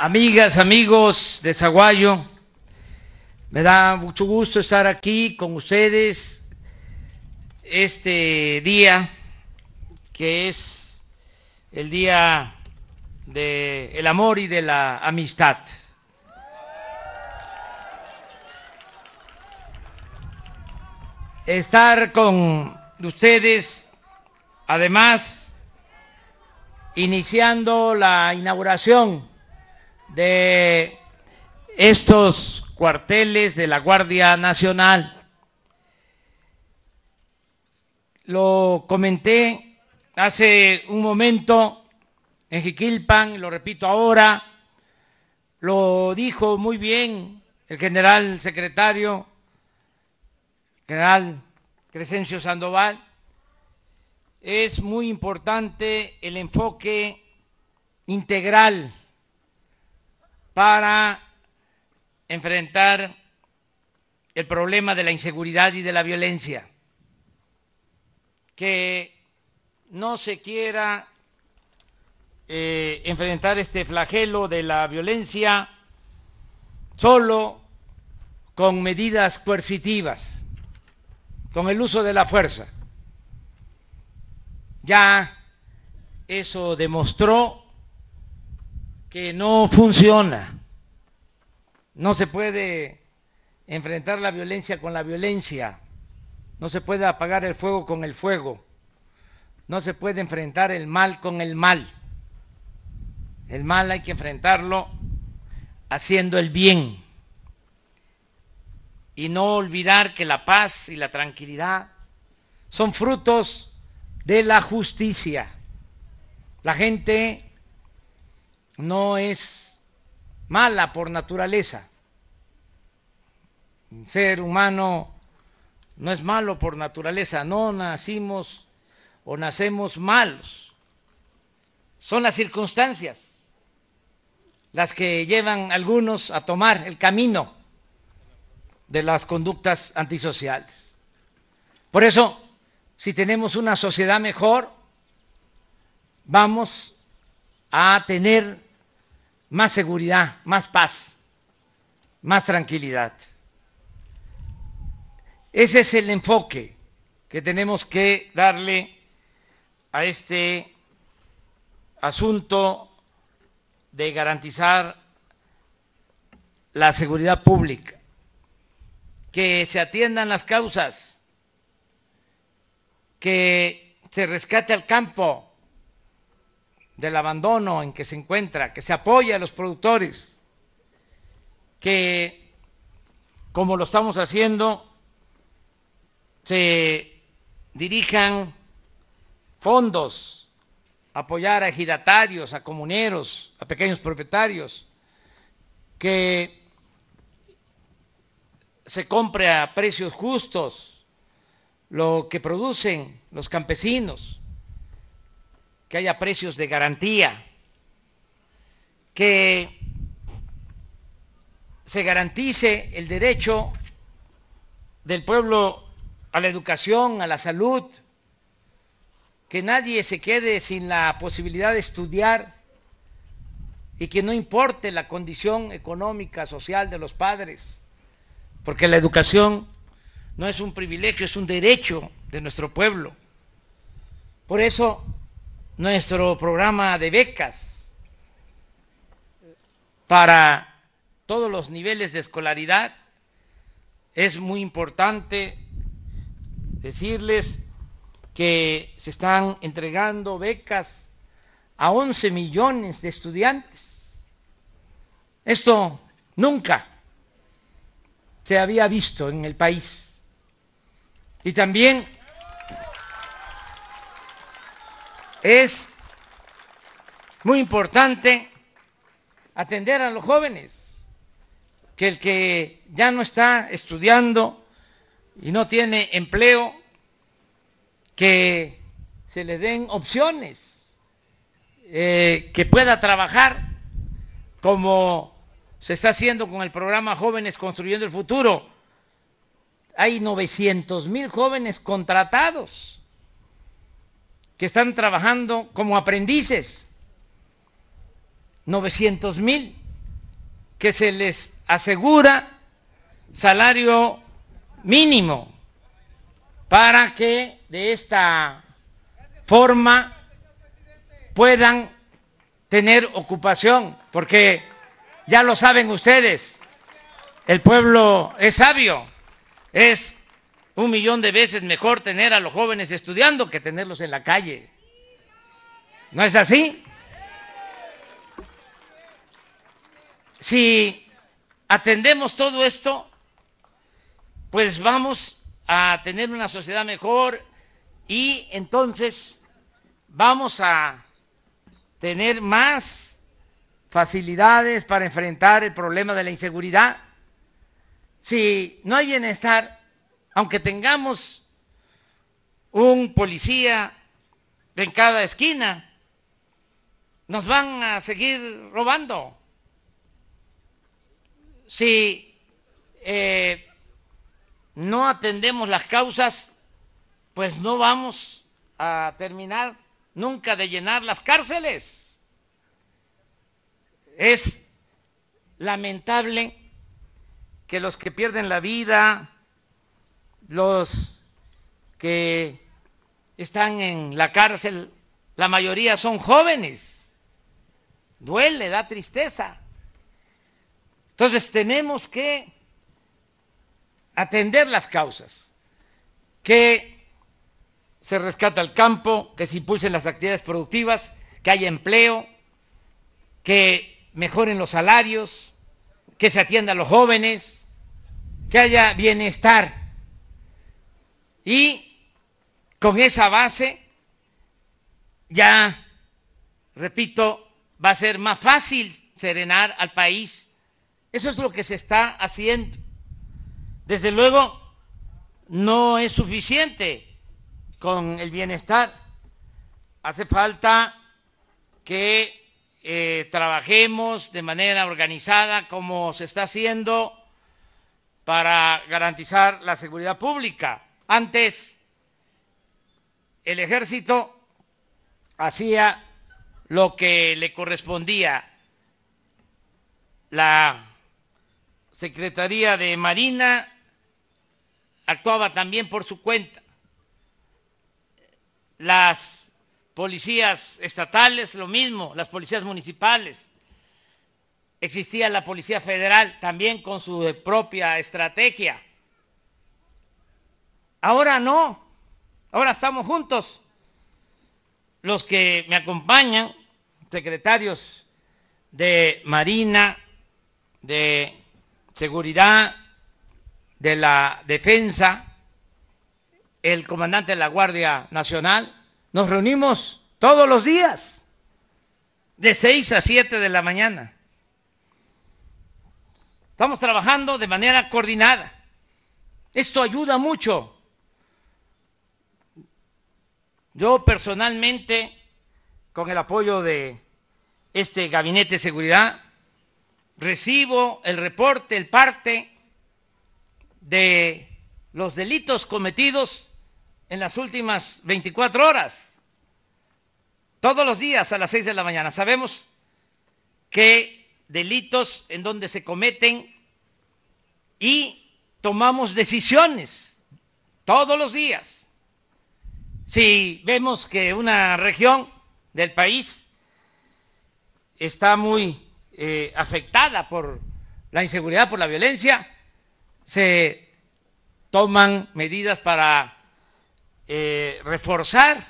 amigas, amigos de Zaguayo, me da mucho gusto estar aquí con ustedes este día que es el día del el amor y de la amistad. Estar con ustedes, además, iniciando la inauguración de estos cuarteles de la Guardia Nacional. Lo comenté hace un momento en Jiquilpan, lo repito ahora, lo dijo muy bien el general secretario, general Crescencio Sandoval, es muy importante el enfoque integral para enfrentar el problema de la inseguridad y de la violencia, que no se quiera eh, enfrentar este flagelo de la violencia solo con medidas coercitivas, con el uso de la fuerza. Ya eso demostró que no funciona. No se puede enfrentar la violencia con la violencia. No se puede apagar el fuego con el fuego. No se puede enfrentar el mal con el mal. El mal hay que enfrentarlo haciendo el bien. Y no olvidar que la paz y la tranquilidad son frutos de la justicia. La gente no es mala por naturaleza. Un ser humano no es malo por naturaleza, no nacimos o nacemos malos. Son las circunstancias las que llevan a algunos a tomar el camino de las conductas antisociales. Por eso, si tenemos una sociedad mejor, vamos a tener más seguridad, más paz, más tranquilidad. Ese es el enfoque que tenemos que darle a este asunto de garantizar la seguridad pública, que se atiendan las causas, que se rescate al campo, del abandono en que se encuentra, que se apoye a los productores, que como lo estamos haciendo, se dirijan fondos a apoyar a ejidatarios, a comuneros, a pequeños propietarios, que se compre a precios justos lo que producen los campesinos que haya precios de garantía, que se garantice el derecho del pueblo a la educación, a la salud, que nadie se quede sin la posibilidad de estudiar y que no importe la condición económica, social de los padres, porque la educación no es un privilegio, es un derecho de nuestro pueblo. Por eso nuestro programa de becas para todos los niveles de escolaridad. Es muy importante decirles que se están entregando becas a 11 millones de estudiantes. Esto nunca se había visto en el país. Y también Es muy importante atender a los jóvenes, que el que ya no está estudiando y no tiene empleo, que se le den opciones, eh, que pueda trabajar como se está haciendo con el programa Jóvenes Construyendo el Futuro. Hay 900 mil jóvenes contratados que están trabajando como aprendices, 900 mil que se les asegura salario mínimo para que de esta forma puedan tener ocupación, porque ya lo saben ustedes, el pueblo es sabio, es un millón de veces mejor tener a los jóvenes estudiando que tenerlos en la calle. ¿No es así? Si atendemos todo esto, pues vamos a tener una sociedad mejor y entonces vamos a tener más facilidades para enfrentar el problema de la inseguridad. Si no hay bienestar, aunque tengamos un policía en cada esquina, nos van a seguir robando. Si eh, no atendemos las causas, pues no vamos a terminar nunca de llenar las cárceles. Es lamentable que los que pierden la vida, los que están en la cárcel, la mayoría son jóvenes. Duele, da tristeza. Entonces tenemos que atender las causas, que se rescata el campo, que se impulsen las actividades productivas, que haya empleo, que mejoren los salarios, que se atienda a los jóvenes, que haya bienestar. Y con esa base, ya, repito, va a ser más fácil serenar al país. Eso es lo que se está haciendo. Desde luego, no es suficiente con el bienestar. Hace falta que eh, trabajemos de manera organizada como se está haciendo para garantizar la seguridad pública. Antes, el ejército hacía lo que le correspondía. La Secretaría de Marina actuaba también por su cuenta. Las policías estatales, lo mismo, las policías municipales. Existía la Policía Federal también con su propia estrategia. Ahora no, ahora estamos juntos. Los que me acompañan, secretarios de Marina, de Seguridad, de la Defensa, el comandante de la Guardia Nacional, nos reunimos todos los días, de 6 a 7 de la mañana. Estamos trabajando de manera coordinada. Esto ayuda mucho. Yo personalmente, con el apoyo de este gabinete de seguridad, recibo el reporte, el parte de los delitos cometidos en las últimas 24 horas. Todos los días a las 6 de la mañana. Sabemos qué delitos en donde se cometen y tomamos decisiones todos los días. Si vemos que una región del país está muy eh, afectada por la inseguridad, por la violencia, se toman medidas para eh, reforzar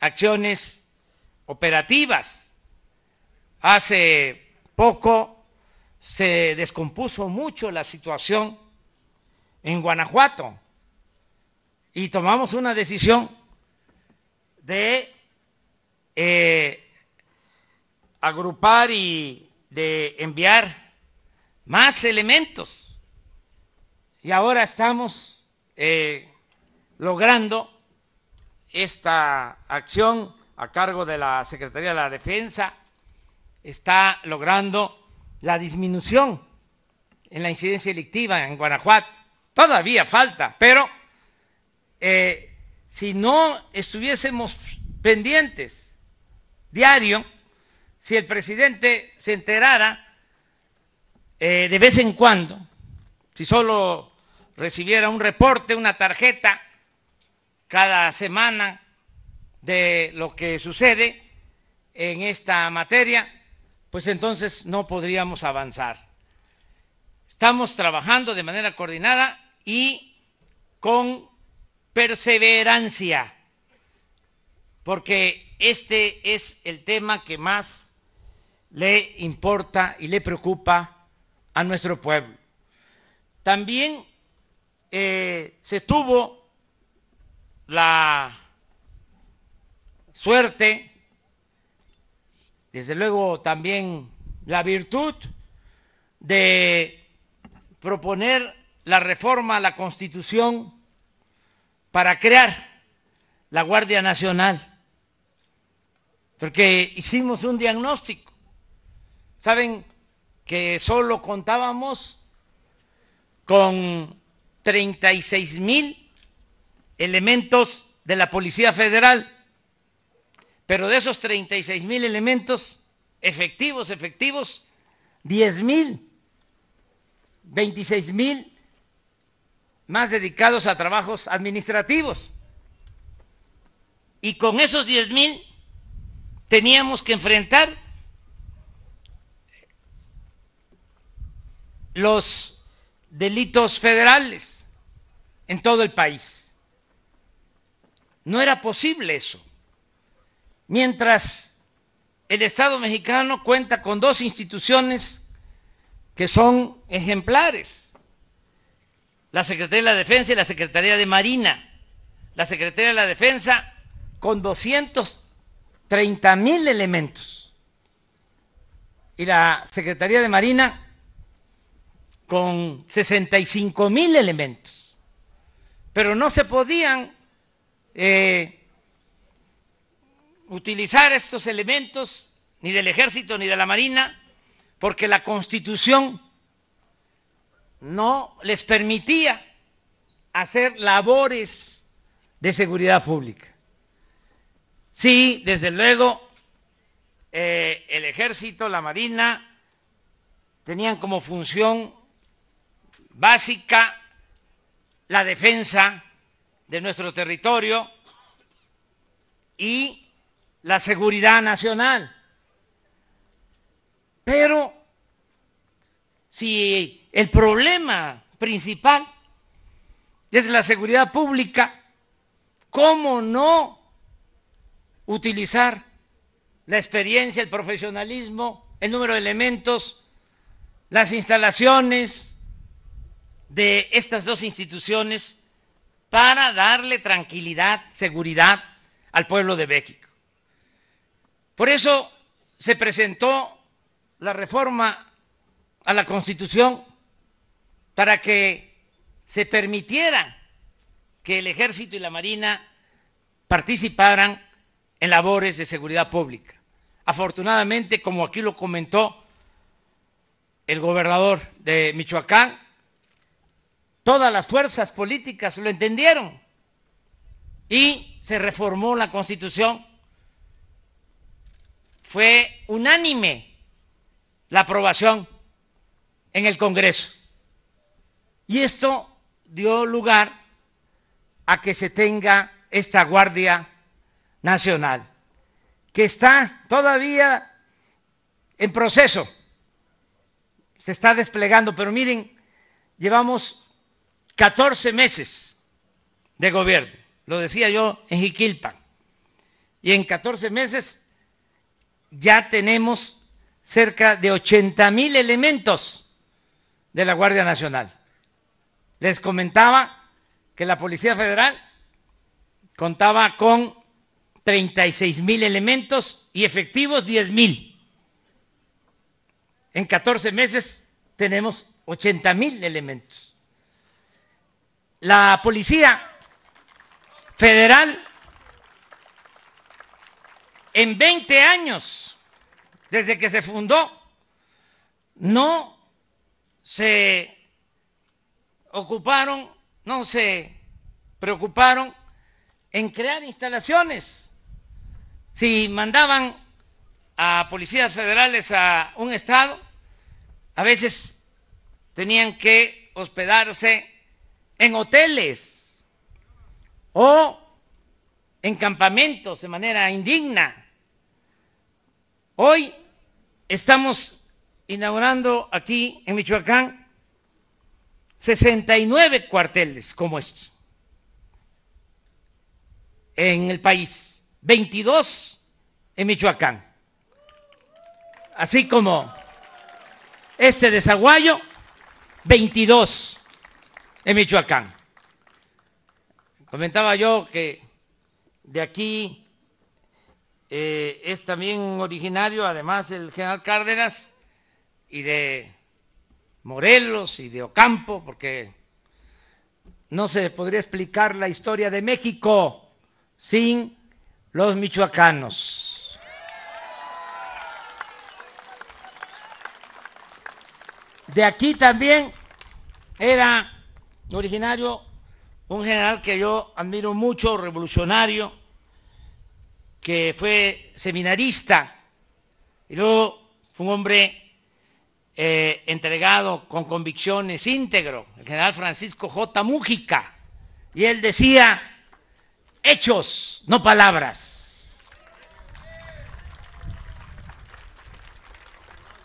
acciones operativas. Hace poco se descompuso mucho la situación en Guanajuato y tomamos una decisión de eh, agrupar y de enviar más elementos y ahora estamos eh, logrando esta acción a cargo de la Secretaría de la Defensa, está logrando la disminución en la incidencia delictiva en Guanajuato. Todavía falta, pero eh, si no estuviésemos pendientes diario, si el presidente se enterara eh, de vez en cuando, si solo recibiera un reporte, una tarjeta cada semana de lo que sucede en esta materia, pues entonces no podríamos avanzar. Estamos trabajando de manera coordinada y con perseverancia, porque este es el tema que más le importa y le preocupa a nuestro pueblo. También eh, se tuvo la suerte, desde luego también la virtud de proponer la reforma a la Constitución para crear la Guardia Nacional, porque hicimos un diagnóstico. Saben que solo contábamos con 36 mil elementos de la Policía Federal, pero de esos 36 mil elementos efectivos, efectivos, 10 mil, 26 mil más dedicados a trabajos administrativos. Y con esos 10 mil teníamos que enfrentar los delitos federales en todo el país. No era posible eso. Mientras el Estado mexicano cuenta con dos instituciones que son ejemplares la Secretaría de la Defensa y la Secretaría de Marina. La Secretaría de la Defensa con 230 mil elementos y la Secretaría de Marina con 65 mil elementos. Pero no se podían eh, utilizar estos elementos ni del ejército ni de la Marina porque la Constitución no les permitía hacer labores de seguridad pública. Sí, desde luego, eh, el ejército, la marina, tenían como función básica la defensa de nuestro territorio y la seguridad nacional. Pero si el problema principal es la seguridad pública. ¿Cómo no utilizar la experiencia, el profesionalismo, el número de elementos, las instalaciones de estas dos instituciones para darle tranquilidad, seguridad al pueblo de México? Por eso se presentó la reforma a la Constitución para que se permitiera que el ejército y la marina participaran en labores de seguridad pública. Afortunadamente, como aquí lo comentó el gobernador de Michoacán, todas las fuerzas políticas lo entendieron y se reformó la constitución. Fue unánime la aprobación en el Congreso. Y esto dio lugar a que se tenga esta Guardia Nacional, que está todavía en proceso, se está desplegando, pero miren, llevamos 14 meses de gobierno, lo decía yo en Jiquilpan, y en 14 meses ya tenemos cerca de 80 mil elementos de la Guardia Nacional. Les comentaba que la Policía Federal contaba con 36 mil elementos y efectivos 10 mil. En 14 meses tenemos 80 mil elementos. La Policía Federal en 20 años, desde que se fundó, no se ocuparon, no se preocuparon en crear instalaciones. Si mandaban a policías federales a un estado, a veces tenían que hospedarse en hoteles o en campamentos de manera indigna. Hoy estamos inaugurando aquí en Michoacán 69 cuarteles como estos en el país, 22 en Michoacán. Así como este de Zaguayo, 22 en Michoacán. Comentaba yo que de aquí eh, es también originario, además del general Cárdenas, y de Morelos y de Ocampo, porque no se podría explicar la historia de México sin los michoacanos. De aquí también era originario un general que yo admiro mucho, revolucionario, que fue seminarista y luego fue un hombre eh, entregado con convicciones íntegro, el general Francisco J. Mújica, y él decía, hechos, no palabras.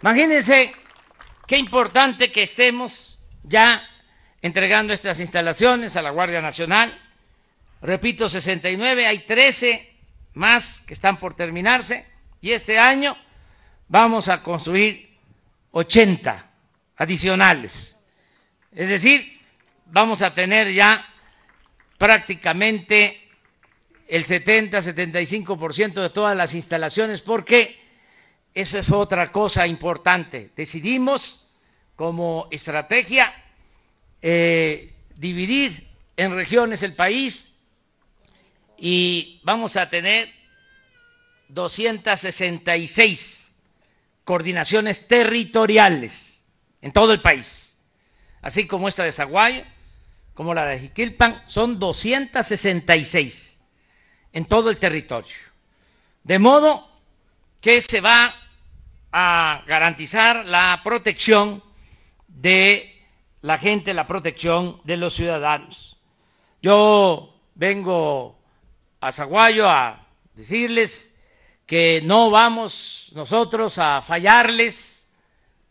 Imagínense qué importante que estemos ya entregando estas instalaciones a la Guardia Nacional. Repito, 69, hay 13 más que están por terminarse y este año vamos a construir 80 adicionales. Es decir, vamos a tener ya prácticamente el 70-75% de todas las instalaciones, porque eso es otra cosa importante. Decidimos como estrategia eh, dividir en regiones el país y vamos a tener 266 coordinaciones territoriales en todo el país, así como esta de Zaguayo, como la de Jiquilpan, son 266 en todo el territorio. De modo que se va a garantizar la protección de la gente, la protección de los ciudadanos. Yo vengo a Zaguayo a decirles que no vamos nosotros a fallarles,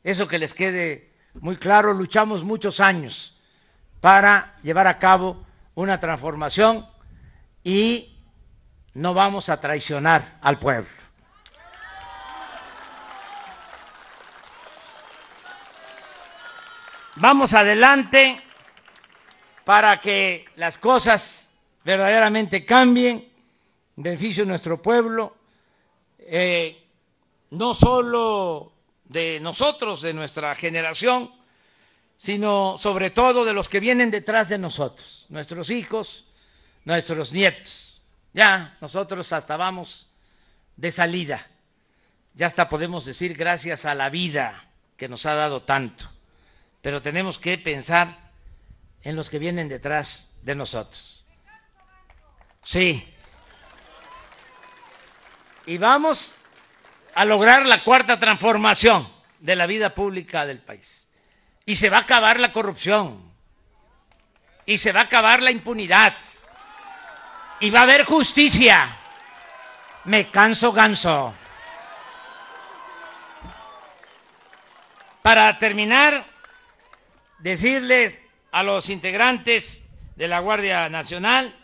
eso que les quede muy claro, luchamos muchos años para llevar a cabo una transformación y no vamos a traicionar al pueblo. Vamos adelante para que las cosas verdaderamente cambien en beneficio de nuestro pueblo, eh, no solo de nosotros, de nuestra generación, sino sobre todo de los que vienen detrás de nosotros, nuestros hijos, nuestros nietos. Ya nosotros hasta vamos de salida. Ya hasta podemos decir gracias a la vida que nos ha dado tanto. Pero tenemos que pensar en los que vienen detrás de nosotros. Sí. Y vamos a lograr la cuarta transformación de la vida pública del país. Y se va a acabar la corrupción. Y se va a acabar la impunidad y va a haber justicia. Me canso ganso. Para terminar, decirles a los integrantes de la Guardia Nacional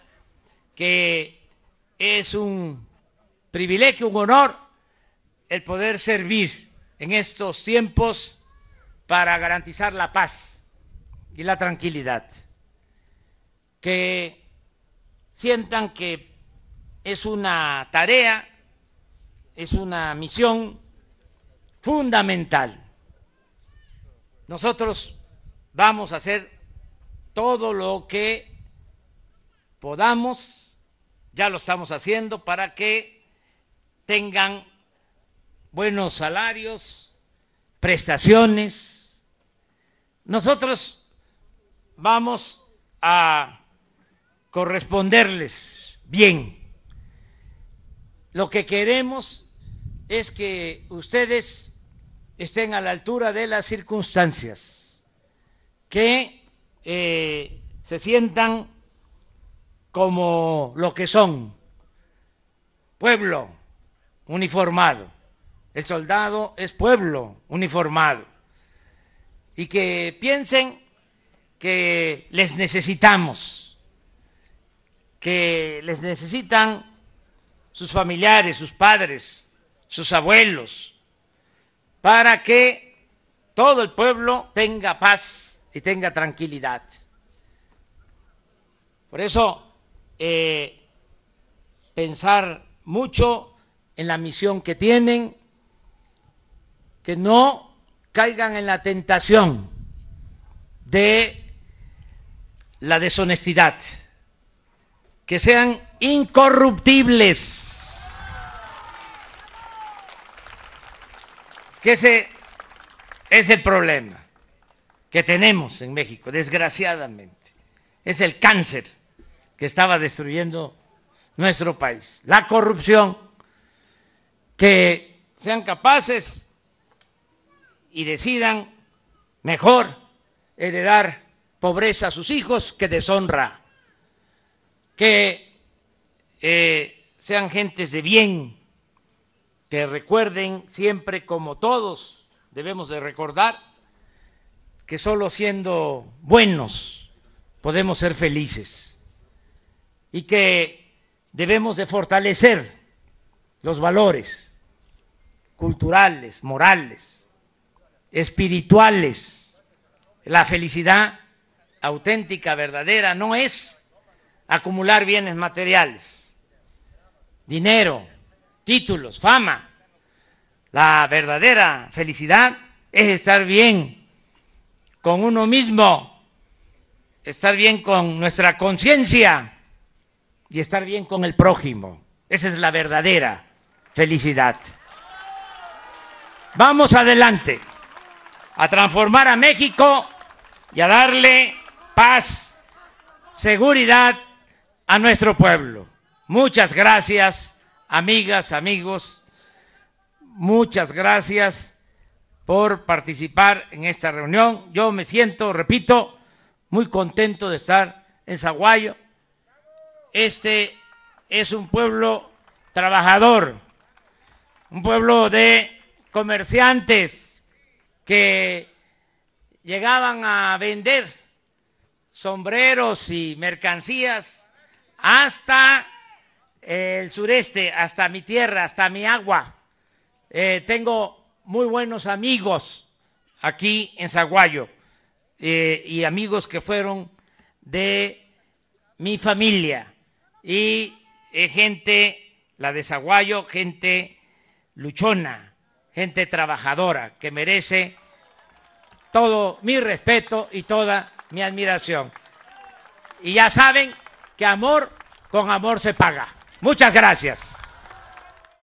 que es un privilegio, un honor el poder servir en estos tiempos para garantizar la paz y la tranquilidad. Que sientan que es una tarea, es una misión fundamental. Nosotros vamos a hacer todo lo que podamos, ya lo estamos haciendo, para que tengan buenos salarios, prestaciones. Nosotros vamos a corresponderles bien. Lo que queremos es que ustedes estén a la altura de las circunstancias, que eh, se sientan como lo que son, pueblo uniformado. El soldado es pueblo uniformado. Y que piensen que les necesitamos, que les necesitan sus familiares, sus padres, sus abuelos, para que todo el pueblo tenga paz y tenga tranquilidad. Por eso, eh, pensar mucho en la misión que tienen, que no caigan en la tentación de la deshonestidad, que sean incorruptibles, que ese es el problema que tenemos en México, desgraciadamente. Es el cáncer que estaba destruyendo nuestro país, la corrupción, que sean capaces y decidan mejor heredar pobreza a sus hijos que deshonra, que eh, sean gentes de bien, que recuerden siempre como todos debemos de recordar que solo siendo buenos podemos ser felices y que debemos de fortalecer los valores culturales, morales, espirituales. La felicidad auténtica, verdadera, no es acumular bienes materiales, dinero, títulos, fama. La verdadera felicidad es estar bien con uno mismo, estar bien con nuestra conciencia y estar bien con el prójimo. Esa es la verdadera felicidad. Vamos adelante a transformar a México y a darle paz, seguridad a nuestro pueblo. Muchas gracias, amigas, amigos. Muchas gracias por participar en esta reunión. Yo me siento, repito, muy contento de estar en Zaguayo. Este es un pueblo trabajador, un pueblo de comerciantes que llegaban a vender sombreros y mercancías hasta el sureste, hasta mi tierra, hasta mi agua. Eh, tengo muy buenos amigos aquí en Zaguayo eh, y amigos que fueron de mi familia y eh, gente, la de Zaguayo, gente luchona, gente trabajadora que merece todo mi respeto y toda mi admiración. Y ya saben que amor con amor se paga. Muchas gracias.